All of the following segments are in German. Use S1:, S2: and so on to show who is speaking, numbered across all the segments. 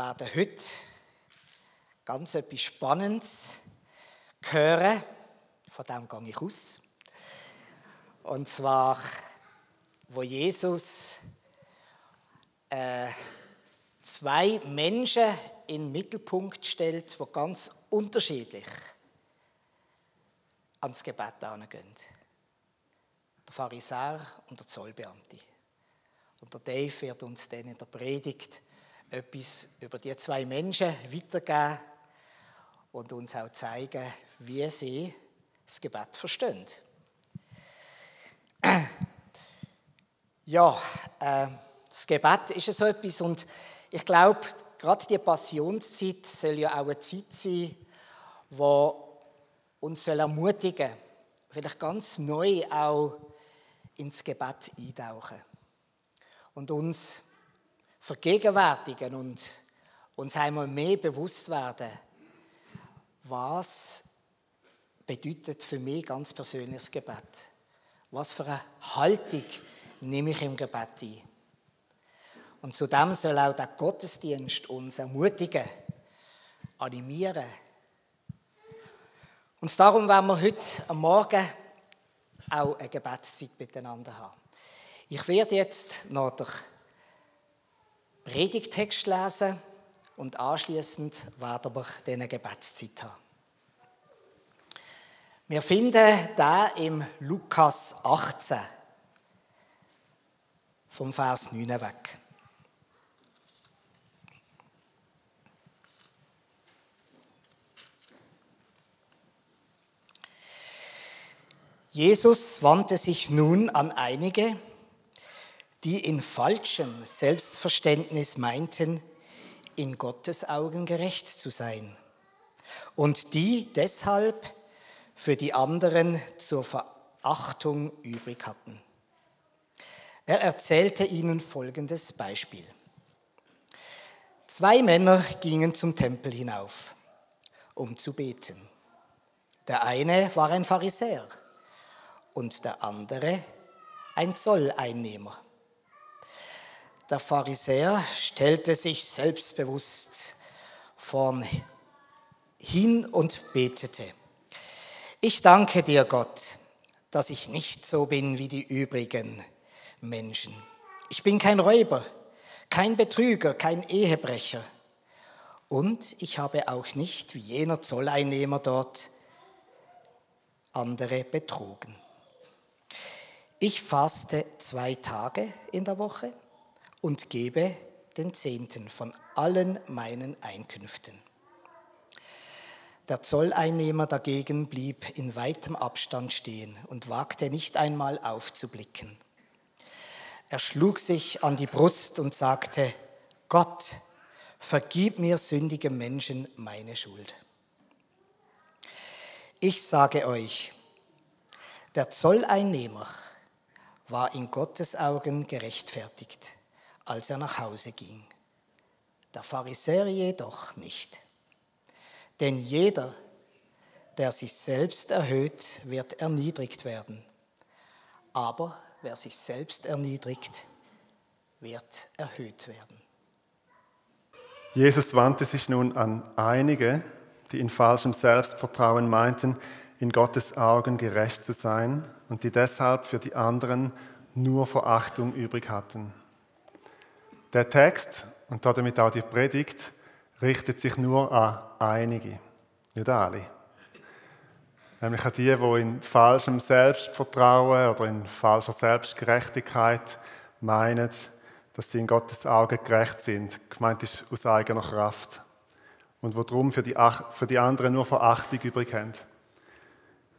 S1: werden heute ganz etwas Spannendes hören. Von dem gehe ich aus. Und zwar, wo Jesus äh, zwei Menschen in den Mittelpunkt stellt, die ganz unterschiedlich ans Gebet herangehen. Der Pharisäer und der Zollbeamte. Und der Dave wird uns dann in der Predigt etwas über die zwei Menschen weitergeben und uns auch zeigen, wie sie das Gebet verstehen. Ja, äh, das Gebet ist so etwas und ich glaube, gerade die Passionszeit soll ja auch eine Zeit sein, die uns ermutigen soll, vielleicht ganz neu auch ins Gebet eintauchen und uns vergegenwärtigen und uns einmal mehr bewusst werden, was bedeutet für mich ganz persönliches Gebet. Was für eine Haltung nehme ich im Gebet ein? Und zudem soll auch der Gottesdienst uns ermutigen, animieren. Und darum werden wir heute am Morgen auch eine Gebetszeit miteinander haben. Ich werde jetzt noch den Predigtext lesen und anschließend werden wir diese Gebetszeit haben. Wir finden da im Lukas 18 vom Vers 9 weg. Jesus wandte sich nun an einige, die in falschem Selbstverständnis meinten, in Gottes Augen gerecht zu sein und die deshalb für die anderen zur Verachtung übrig hatten. Er erzählte ihnen folgendes Beispiel. Zwei Männer gingen zum Tempel hinauf, um zu beten. Der eine war ein Pharisäer und der andere ein Zolleinnehmer. Der Pharisäer stellte sich selbstbewusst vorn hin und betete. Ich danke dir, Gott, dass ich nicht so bin wie die übrigen Menschen. Ich bin kein Räuber, kein Betrüger, kein Ehebrecher. Und ich habe auch nicht, wie jener Zolleinnehmer dort, andere betrogen. Ich faste zwei Tage in der Woche und gebe den Zehnten von allen meinen Einkünften. Der Zolleinnehmer dagegen blieb in weitem Abstand stehen und wagte nicht einmal aufzublicken. Er schlug sich an die Brust und sagte, Gott, vergib mir sündige Menschen meine Schuld. Ich sage euch, der Zolleinnehmer, war in Gottes Augen gerechtfertigt, als er nach Hause ging. Der Pharisäer jedoch nicht. Denn jeder, der sich selbst erhöht, wird erniedrigt werden. Aber wer sich selbst erniedrigt, wird erhöht werden.
S2: Jesus wandte sich nun an einige, die in falschem Selbstvertrauen meinten, in Gottes Augen gerecht zu sein und die deshalb für die anderen nur Verachtung übrig hatten. Der Text und damit auch die Predigt richtet sich nur an einige, nicht alle. Nämlich an die, die in falschem Selbstvertrauen oder in falscher Selbstgerechtigkeit meinen, dass sie in Gottes Augen gerecht sind. Gemeint ist aus eigener Kraft. Und wo darum für die, für die anderen nur Verachtung übrig haben.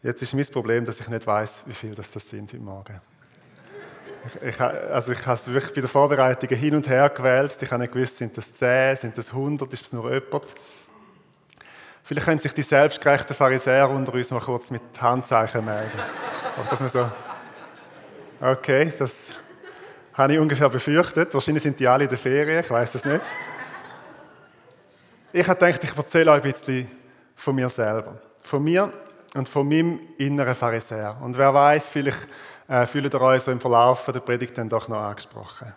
S2: Jetzt ist mein Problem, dass ich nicht weiß, wie viel das, das sind heute Morgen. Ich, also ich habe es wirklich bei der Vorbereitung hin und her gewählt. Ich habe nicht gewusst, sind das 10, sind das 100, ist das nur jemand? Vielleicht können sich die selbstgerechten Pharisäer unter uns mal kurz mit Handzeichen melden. dass wir so okay, das habe ich ungefähr befürchtet. Wahrscheinlich sind die alle in der Ferien, ich weiß das nicht. Ich habe gedacht, ich erzähle euch ein bisschen von mir selber. Von mir und von meinem inneren Pharisäer. Und wer weiß, vielleicht äh, fühlt ihr euch so im Verlauf der Predigt dann doch noch angesprochen.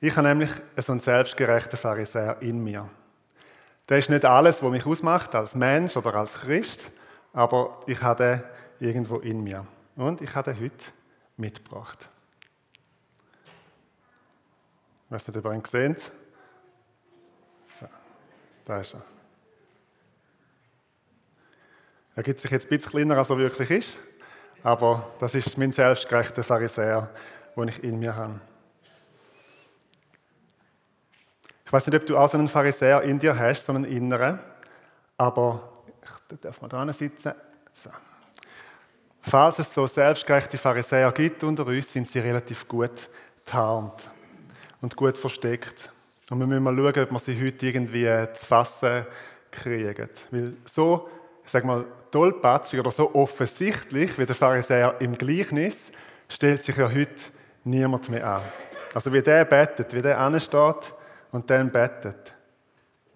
S2: Ich habe nämlich so einen selbstgerechten Pharisäer in mir. Der ist nicht alles, was mich ausmacht als Mensch oder als Christ, aber ich habe den irgendwo in mir. Und ich habe den heute mitgebracht. Ich weiß nicht, ob ihr ihn gesehen so, Da ist er. Er gibt sich jetzt ein bisschen kleiner, als er wirklich ist, aber das ist mein selbstgerechter Pharisäer, den ich in mir habe. Ich weiß nicht, ob du auch so einen Pharisäer in dir hast, so einen inneren, aber ich darf mal dran sitzen. So. Falls es so selbstgerechte Pharisäer gibt unter uns, sind sie relativ gut tarnt und gut versteckt. Und wir müssen mal schauen, ob wir sie heute irgendwie zu fassen kriegen. Weil so, sag mal, tollpatschig oder so offensichtlich wie der Pharisäer im Gleichnis stellt sich ja heute niemand mehr an. Also wie der betet, wie der ansteht und dann betet.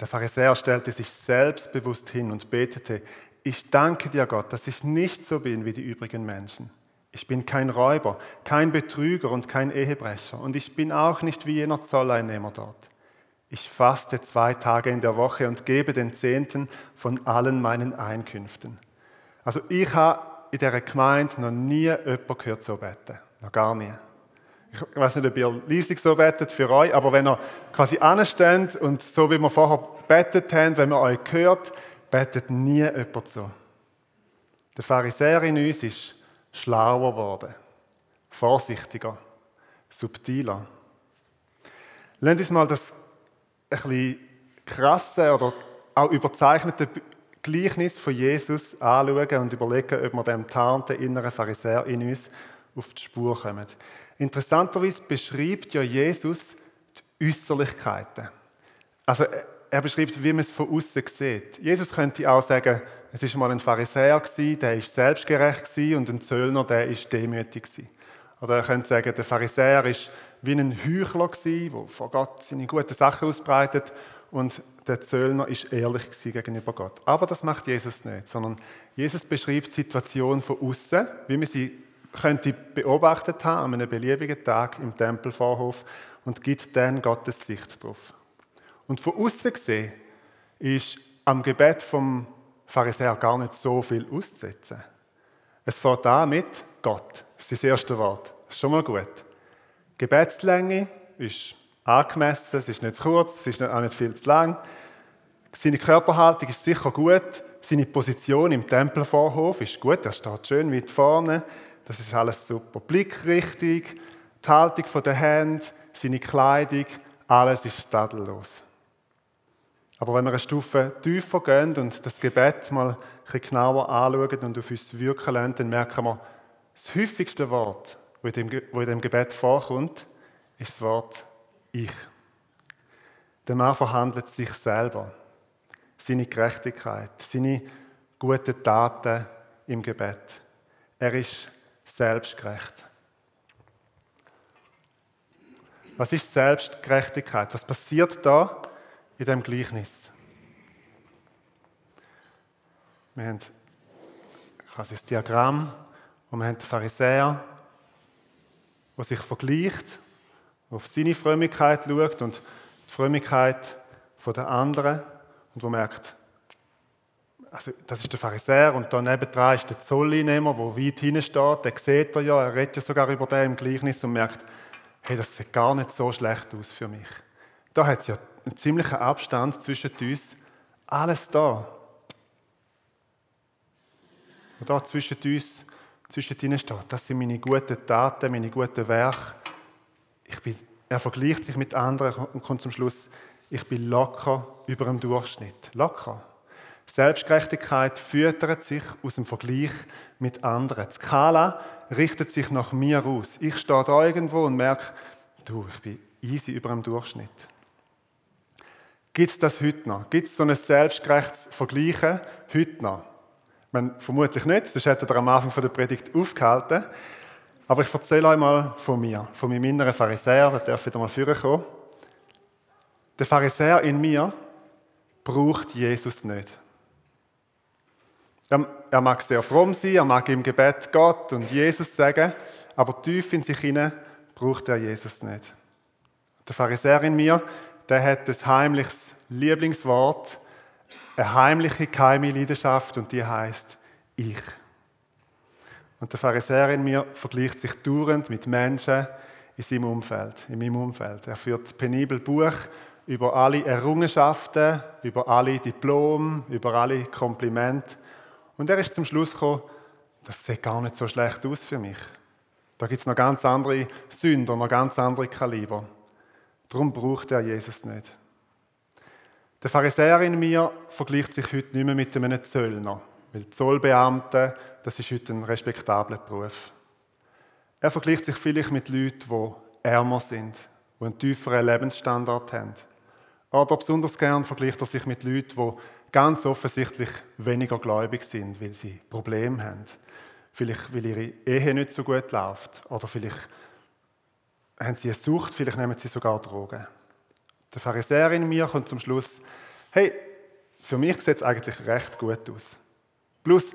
S2: Der Pharisäer stellte sich selbstbewusst hin und betete, ich danke dir Gott, dass ich nicht so bin wie die übrigen Menschen. Ich bin kein Räuber, kein Betrüger und kein Ehebrecher und ich bin auch nicht wie jener Zolleinnehmer dort. Ich faste zwei Tage in der Woche und gebe den Zehnten von allen meinen Einkünften. Also ich habe in dieser Gemeinde noch nie jemanden gehört so beten. Noch gar nie. Ich weiß nicht, ob ihr leislich so betet für euch, aber wenn ihr quasi ansteht und so wie wir vorher betet haben, wenn man euch hört, betet nie jemand so. Der Pharisäer in uns ist schlauer geworden, vorsichtiger, subtiler. Lasst uns mal das bisschen krasse oder auch überzeichnete Gleichnis von Jesus anschauen und überlegen, ob wir dem tarnten inneren Pharisäer in uns auf die Spur kommen. Interessanterweise beschreibt ja Jesus die Äußerlichkeiten. Also er beschreibt, wie man es von außen sieht. Jesus könnte auch sagen, es ist mal ein Pharisäer der ist selbstgerecht und ein Zöllner, der ist demütig Oder er könnte sagen, der Pharisäer ist wie ein Heuchler der vor Gott seine guten Sachen ausbreitet und der Zöllner ist ehrlich gegenüber Gott. Aber das macht Jesus nicht, sondern Jesus beschreibt die Situation von außen, wie man sie könnte beobachtet haben an einem beliebigen Tag im Tempelvorhof und gibt dann Gottes Sicht drauf. Und von außen gesehen ist am Gebet vom Pharisäer gar nicht so viel auszusetzen. Es fängt an mit Gott. Das ist das erste Wort. Das ist schon mal gut. Gebetslänge ist angemessen, es ist nicht zu kurz, es ist auch nicht viel zu lang. Seine Körperhaltung ist sicher gut. Seine Position im Tempelvorhof ist gut. Er steht schön weit vorne. Das ist alles super. Blickrichtig, die Haltung der Hände, seine Kleidung, alles ist tadellos. Aber wenn wir eine Stufe tiefer gehen und das Gebet mal ein bisschen genauer anschauen und auf uns wirken lassen, dann merken wir, das häufigste Wort, das in dem Gebet vorkommt, ist das Wort Ich. Der Mann verhandelt sich selber, seine Gerechtigkeit, seine guten Taten im Gebet. Er ist selbstgerecht. Was ist Selbstgerechtigkeit? Was passiert da in dem Gleichnis? Wir haben quasi das Diagramm und wir haben den Pharisäer, der sich vergleicht, auf seine Frömmigkeit schaut und die Frömmigkeit der anderen und wo merkt, also das ist der Pharisäer und da nebendran ist der Zolleinnehmer, der weit hinten steht. Der sieht er ja, er redet ja sogar über den im Gleichnis und merkt, hey, das sieht gar nicht so schlecht aus für mich. Da hat es ja einen ziemlichen Abstand zwischen uns. Alles da. Und da zwischen uns, zwischen ihnen steht, das sind meine guten Taten, meine guten Werke. Bin, er vergleicht sich mit anderen und kommt zum Schluss, ich bin locker über dem Durchschnitt. Locker. Selbstgerechtigkeit füttert sich aus dem Vergleich mit anderen. Die Skala richtet sich nach mir aus. Ich stehe da irgendwo und merke, du, ich bin easy über dem Durchschnitt. Gibt es das heute noch? Gibt es so ein selbstgerechtes Vergleichen heute noch? Man, vermutlich nicht, sonst hätte er am Anfang der Predigt aufgehalten. Aber ich erzähle euch mal von mir, von meinem inneren Pharisäer, der darf wieder mal vorkommen. Der Pharisäer in mir braucht Jesus nicht. Er mag sehr fromm sein, er mag im Gebet Gott und Jesus sagen, aber tief in sich hinein braucht er Jesus nicht. Der Pharisäer in mir, der hat ein heimliches Lieblingswort, eine heimliche, geheime Leidenschaft und die heißt ich. Und der Pharisäer in mir vergleicht sich dauernd mit Menschen in seinem Umfeld, in meinem Umfeld. Er führt penibel Buch über alle Errungenschaften, über alle Diplome, über alle Komplimente. Und er ist zum Schluss gekommen, das sieht gar nicht so schlecht aus für mich. Da gibt es noch ganz andere Sünder, noch ganz andere Kaliber. Darum braucht er Jesus nicht. Der Pharisäer in mir vergleicht sich heute nicht mehr mit einem Zöllner, weil Zollbeamte, das ist heute ein respektabler Beruf. Er vergleicht sich vielleicht mit Leuten, die ärmer sind, die einen tieferen Lebensstandard haben. Oder besonders gern vergleicht er sich mit Leuten, die ganz offensichtlich weniger gläubig sind, weil sie Probleme haben. Vielleicht, weil ihre Ehe nicht so gut läuft. Oder vielleicht haben sie eine Sucht, vielleicht nehmen sie sogar Drogen. Der Pharisäer in mir kommt zum Schluss, hey, für mich sieht es eigentlich recht gut aus. Plus,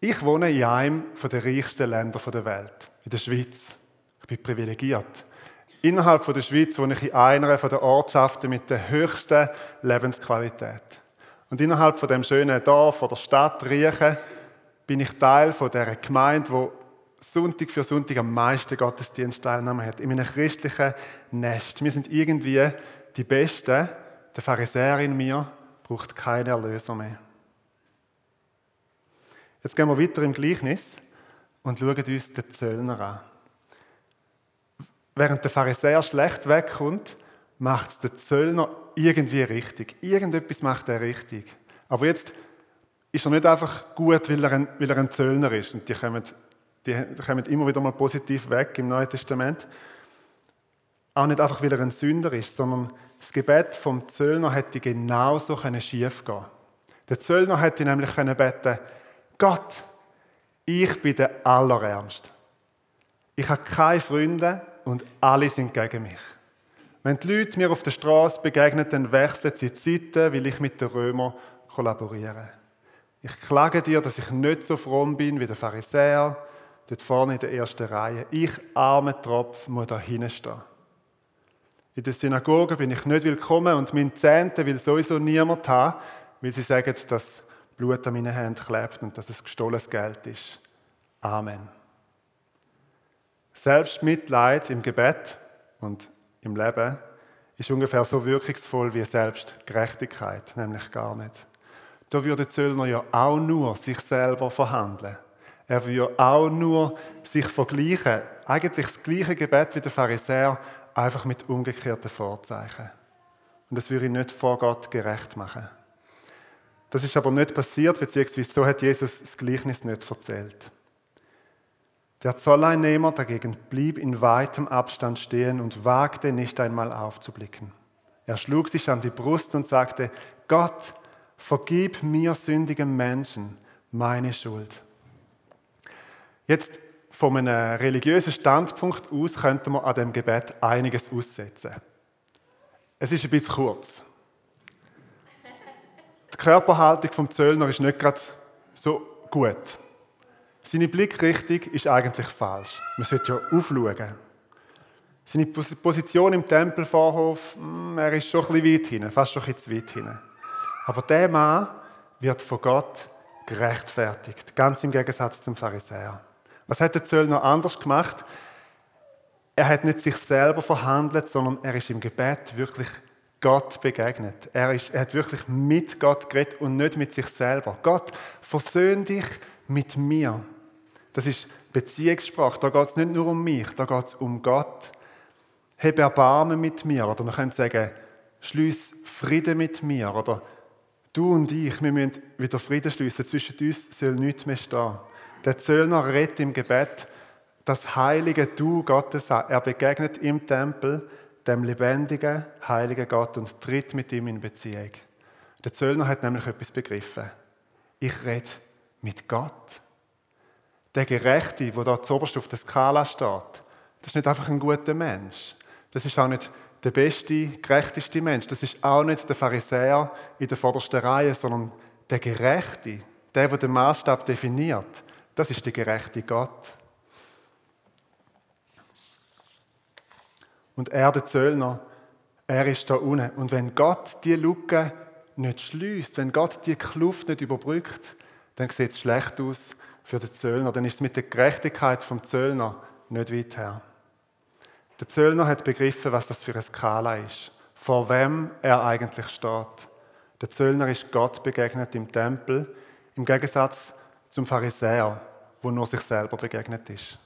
S2: ich wohne in einem der reichsten Länder der Welt, in der Schweiz. Ich bin privilegiert. Innerhalb der Schweiz wohne ich in einer der Ortschaften mit der höchsten Lebensqualität. Und innerhalb von dem schönen Dorf oder Stadt Riechen bin ich Teil von der Gemeinde, wo Sonntag für Sonntag am meisten Gottesdienstteilnahme hat, in einem christlichen Nest. Wir sind irgendwie die Besten. Der Pharisäer in mir braucht keinen Erlöser mehr. Jetzt gehen wir weiter im Gleichnis und schauen uns den Zöllner an. Während der Pharisäer schlecht wegkommt, macht es der Zöllner irgendwie richtig. Irgendetwas macht er richtig. Aber jetzt ist er nicht einfach gut, weil er ein, weil er ein Zöllner ist. Und die kommen, die kommen immer wieder mal positiv weg im Neuen Testament. Auch nicht einfach, weil er ein Sünder ist, sondern das Gebet vom Zöllner hätte genauso schief gehen Der Zöllner hätte nämlich beten Gott, ich bin der Allerärmste. Ich habe keine Freunde und alle sind gegen mich. Wenn die Leute mir auf der Straße begegnen, dann wechseln sie Zeiten, weil ich mit den Römern kollaboriere. Ich klage dir, dass ich nicht so fromm bin wie der Pharisäer, dort vorne in der ersten Reihe. Ich, armer Tropf, muss da hinstehen. In der Synagoge bin ich nicht willkommen und mein Zehnte will sowieso niemand haben, weil sie sagen, dass Blut an meinen Händen klebt und dass es gestohlenes Geld ist. Amen. Selbstmitleid im Gebet und im Leben ist ungefähr so wirkungsvoll wie Selbstgerechtigkeit, nämlich gar nicht. Da würde Zöllner ja auch nur sich selber verhandeln. Er würde auch nur sich vergleichen. Eigentlich das gleiche Gebet wie der Pharisäer, einfach mit umgekehrten Vorzeichen. Und das würde ihn nicht vor Gott gerecht machen. Das ist aber nicht passiert, beziehungsweise so hat Jesus das Gleichnis nicht erzählt. Der Zolleinnehmer dagegen blieb in weitem Abstand stehen und wagte nicht einmal aufzublicken. Er schlug sich an die Brust und sagte, Gott, vergib mir sündigen Menschen meine Schuld. Jetzt von einem religiösen Standpunkt aus könnte man an dem Gebet einiges aussetzen. Es ist ein bisschen kurz. Die Körperhaltung vom Zöllner ist nicht gerade so gut. Seine Blickrichtung ist eigentlich falsch. Man sollte ja aufschauen. Seine Position im Tempelvorhof, hm, er ist schon ein bisschen weit hinten, fast schon ein bisschen weit hinten. Aber der Mann wird von Gott gerechtfertigt, ganz im Gegensatz zum Pharisäer. Was hat der Zöllner anders gemacht? Er hat nicht sich selber verhandelt, sondern er ist im Gebet wirklich Gott begegnet. Er, ist, er hat wirklich mit Gott geredet und nicht mit sich selber. Gott, versöhn dich mit mir. Das ist Beziehungssprache. Da geht es nicht nur um mich, da geht es um Gott. Hab Erbarmen mit mir. Oder man könnte sagen, schließ Frieden mit mir. Oder du und ich, wir müssen wieder Frieden schließen. Zwischen uns soll nichts mehr stehen. Der Zöllner redet im Gebet das heilige Du Gottes an. Er begegnet im Tempel dem lebendigen, heiligen Gott und tritt mit ihm in Beziehung. Der Zöllner hat nämlich etwas begriffen. Ich rede mit Gott. Der Gerechte, der da zuoberst auf der Skala steht, das ist nicht einfach ein guter Mensch. Das ist auch nicht der beste, gerechteste Mensch. Das ist auch nicht der Pharisäer in der vordersten Reihe, sondern der Gerechte, der, der den Maßstab definiert. Das ist der gerechte Gott. Und er, der Zöllner, Er ist da unten. Und wenn Gott die Lücke nicht schließt, wenn Gott die Kluft nicht überbrückt, dann sieht es schlecht aus für den Zöllner. Dann ist es mit der Gerechtigkeit vom Zöllner nicht weit her. Der Zöllner hat begriffen, was das für eine Skala ist, vor wem er eigentlich steht. Der Zöllner ist Gott begegnet im Tempel, im Gegensatz zum Pharisäer, wo nur sich selber begegnet ist.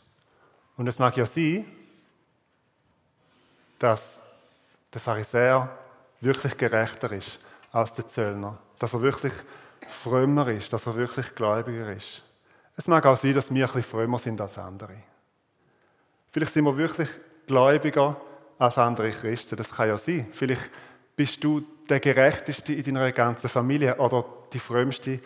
S2: Und es mag ja sein, dass der Pharisäer wirklich gerechter ist als der Zöllner, dass er wirklich frömmer ist, dass er wirklich gläubiger ist. Es mag auch sein, dass wir ein bisschen frömmer sind als andere. Vielleicht sind wir wirklich gläubiger als andere Christen, das kann ja sein. Vielleicht bist du der Gerechteste in deiner ganzen Familie oder die Frömmste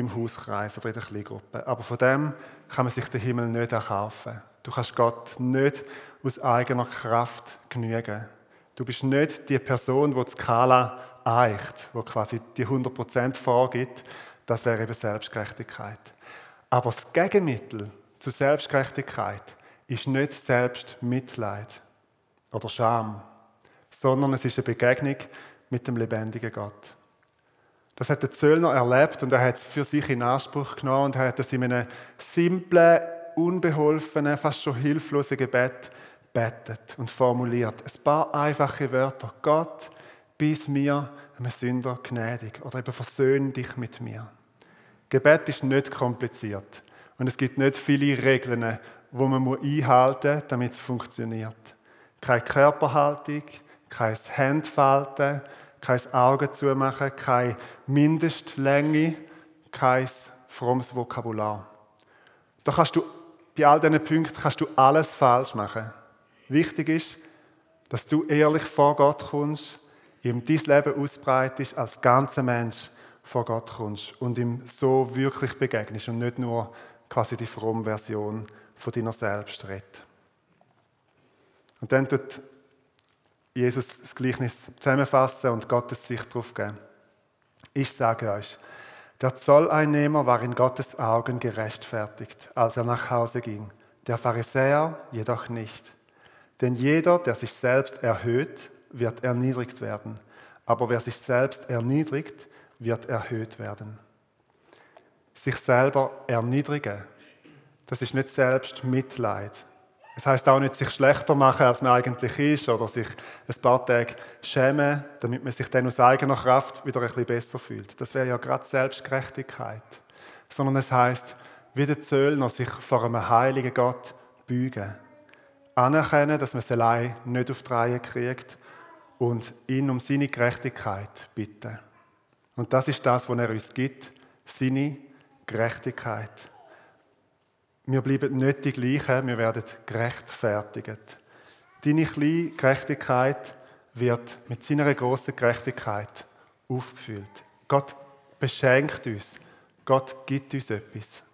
S2: im Hauskreis oder in der Kleingruppe. Aber von dem kann man sich den Himmel nicht erkaufen. Du kannst Gott nicht aus eigener Kraft genügen. Du bist nicht die Person, die die Skala eicht, die quasi die 100% vorgibt. Das wäre eben Selbstgerechtigkeit. Aber das Gegenmittel zur Selbstgerechtigkeit ist nicht Selbstmitleid oder Scham, sondern es ist eine Begegnung mit dem lebendigen Gott. Das hat der Zöllner erlebt und er hat es für sich in Anspruch genommen und hat es in einem simplen, unbeholfenen, fast schon hilflosen Gebet betet und formuliert. Ein paar einfache Wörter. Gott, bis mir, einem Sünder, gnädig. Oder eben versöhn dich mit mir. Gebet ist nicht kompliziert. Und es gibt nicht viele Regeln, wo man einhalten muss, damit es funktioniert. Keine Körperhaltung, kein Handfalten, kein Auge zumachen, keine Mindestlänge, kein frommes Vokabular. Da kannst du, bei all diesen Punkten kannst du alles falsch machen. Wichtig ist, dass du ehrlich vor Gott kommst, ihm dein Leben ausbreitest, als ganzer Mensch vor Gott kommst und ihm so wirklich begegnest und nicht nur quasi die fromme Version von deiner selbst redet. Und dann tut Jesus das Gleichnis zusammenfassen und Gottes Sicht darauf geben. Ich sage euch, der Zolleinnehmer war in Gottes Augen gerechtfertigt, als er nach Hause ging, der Pharisäer jedoch nicht. Denn jeder, der sich selbst erhöht, wird erniedrigt werden, aber wer sich selbst erniedrigt, wird erhöht werden. Sich selber erniedrigen, das ist nicht selbst Mitleid, das heißt auch nicht, sich schlechter machen, als man eigentlich ist, oder sich ein paar Tage schämen, damit man sich dann aus eigener Kraft wieder ein bisschen besser fühlt. Das wäre ja gerade Selbstgerechtigkeit. Sondern es heißt, wie der Zöllner sich vor einem heiligen Gott beugen. Anerkennen, dass man es allein nicht auf die Reihe kriegt und ihn um seine Gerechtigkeit bitten. Und das ist das, was er uns gibt, seine Gerechtigkeit. Wir bleiben nicht die gleichen, wir werden gerechtfertigt. Deine kleine Gerechtigkeit wird mit seiner großen Gerechtigkeit aufgefüllt. Gott beschenkt uns. Gott gibt uns etwas.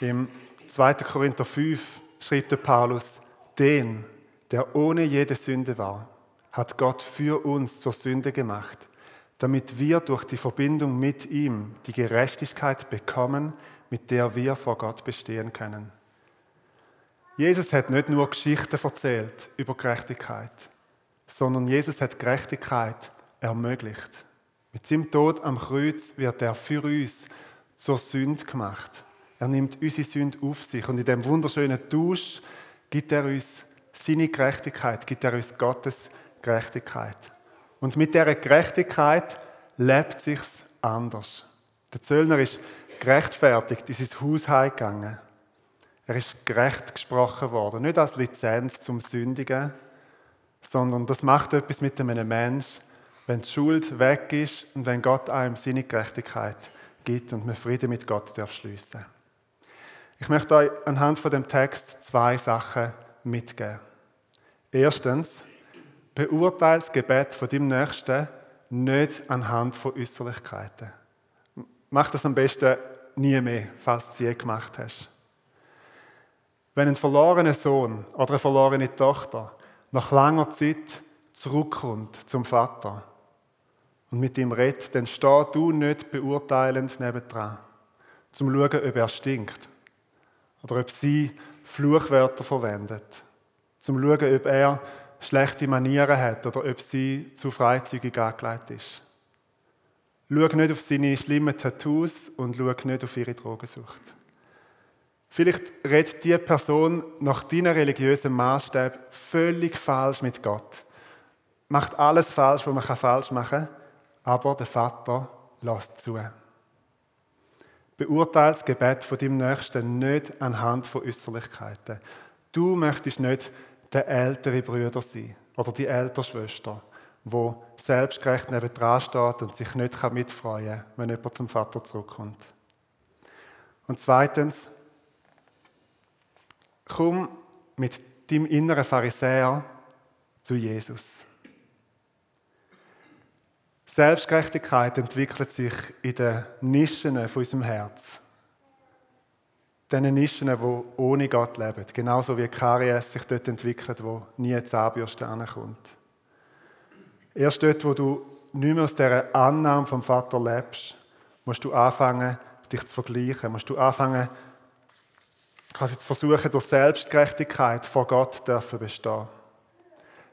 S2: Im 2. Korinther 5 schreibt der Paulus, den, der ohne jede Sünde war, hat Gott für uns zur Sünde gemacht, damit wir durch die Verbindung mit ihm die Gerechtigkeit bekommen, mit der wir vor Gott bestehen können. Jesus hat nicht nur Geschichten erzählt über Gerechtigkeit, sondern Jesus hat Gerechtigkeit ermöglicht. Mit seinem Tod am Kreuz wird er für uns zur Sünde gemacht. Er nimmt unsere Sünde auf sich und in dem wunderschönen Tausch gibt er uns seine Gerechtigkeit, gibt er uns Gottes Gerechtigkeit. Und mit dieser Gerechtigkeit lebt sich's anders. Der Zöllner ist gerechtfertigt in sein Haus heimgegangen. Er ist gerecht gesprochen worden, nicht als Lizenz zum Sündigen, sondern das macht etwas mit einem Menschen, wenn die Schuld weg ist und wenn Gott einem seine Gerechtigkeit gibt und man Frieden mit Gott darf schließen. Ich möchte euch anhand von dem Text zwei Sachen mitgeben. Erstens, beurteile das Gebet von deinem Nächsten nicht anhand von Äußerlichkeiten. Mach das am besten nie mehr, falls du es je gemacht hast. Wenn ein verlorener Sohn oder eine verlorene Tochter nach langer Zeit zurückkommt zum Vater und mit ihm redet, dann steh du nicht beurteilend nebendran, zum zu schauen, ob er stinkt oder ob sie Fluchwörter verwendet zum zu schauen, ob er schlechte Manieren hat oder ob sie zu freizügig angelegt ist. Schau nicht auf seine schlimmen Tattoos und schau nicht auf ihre Drogensucht. Vielleicht redet die Person nach deinen religiösen Maßstäben völlig falsch mit Gott. Macht alles falsch, was man falsch machen kann, aber der Vater lässt zu. Beurteile das Gebet von deinem Nächsten nicht anhand von Äußerlichkeiten. Du möchtest nicht der ältere Bruder sein oder die ältere Schwester, wo selbstgerecht neben dran steht und sich nicht mitfreuen kann, wenn jemand zum Vater zurückkommt. Und zweitens, komm mit deinem inneren Pharisäer zu Jesus. Selbstgerechtigkeit entwickelt sich in den Nischen von unserem Herz. Diesen Nischen, die ohne Gott leben. Genauso wie Karies sich dort entwickelt, wo nie Zahnbürste ankommt. Erst dort, wo du nicht mehr aus dieser Annahme vom Vater lebst, musst du anfangen, dich zu vergleichen. Musst du anfangen, quasi zu versuchen, durch Selbstgerechtigkeit vor Gott dürfen bestehen.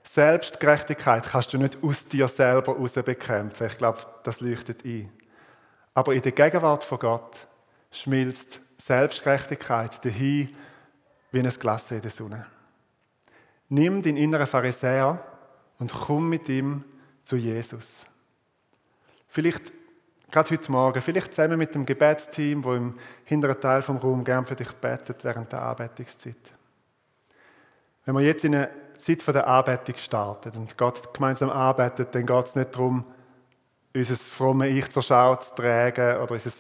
S2: Selbstgerechtigkeit kannst du nicht aus dir selber heraus bekämpfen. Ich glaube, das leuchtet ein. Aber in der Gegenwart von Gott schmilzt Selbstgerechtigkeit dahin wie ein Glas in der Sonne. Nimm den inneren Pharisäer und komm mit ihm zu Jesus. Vielleicht gerade heute Morgen, vielleicht zusammen mit dem Gebetsteam, wo im hinteren Teil vom Raum gern für dich betet während der Arbeitungszeit. Wenn wir jetzt in eine Zeit der Anbetung startet und Gott gemeinsam arbeitet, dann geht es nicht darum, unser fromme Ich zur Schau zu tragen oder unser,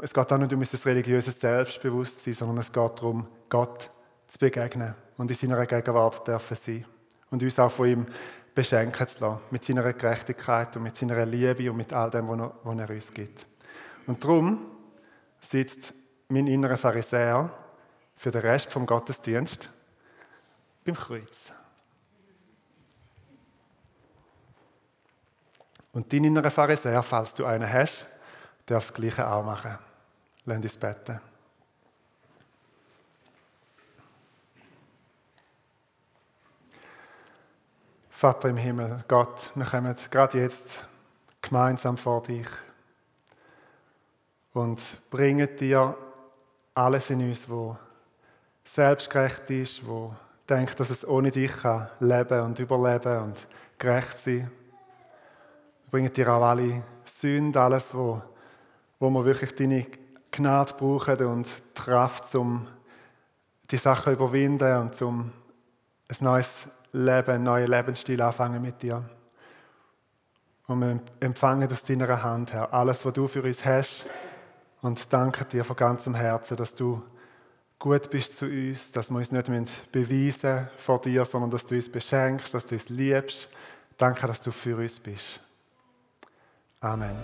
S2: es geht auch nicht um unser religiöses Selbstbewusstsein, sondern es geht darum, Gott zu begegnen und in seiner Gegenwart dürfen sein und uns auch von ihm beschenken zu lassen, mit seiner Gerechtigkeit und mit seiner Liebe und mit all dem, was er, uns gibt. Und darum sitzt mein innerer Pharisäer für den Rest vom Gottesdienst beim Kreuz. Und dein innerer Pharisäer, falls du einen hast, darf das Gleiche auch machen. Lass uns beten. Vater im Himmel, Gott, wir kommen gerade jetzt gemeinsam vor dich und bringen dir alles in uns, wo selbstgerecht ist, wo denkt, dass es ohne dich kann leben und überleben und gerecht sein kann bringen dir auch alle Sünden, alles, wo, wo wir wirklich deine Gnade brauchen und die Kraft, um die Sachen zu überwinden und um ein neues Leben, einen neuen Lebensstil anfangen mit dir. Und wir empfangen aus deiner Hand, Herr, alles, was du für uns hast. Und danke dir von ganzem Herzen, dass du gut bist zu uns, dass wir uns nicht beweisen vor dir, sondern dass du uns beschenkst, dass du uns liebst. Danke, dass du für uns bist. Amen.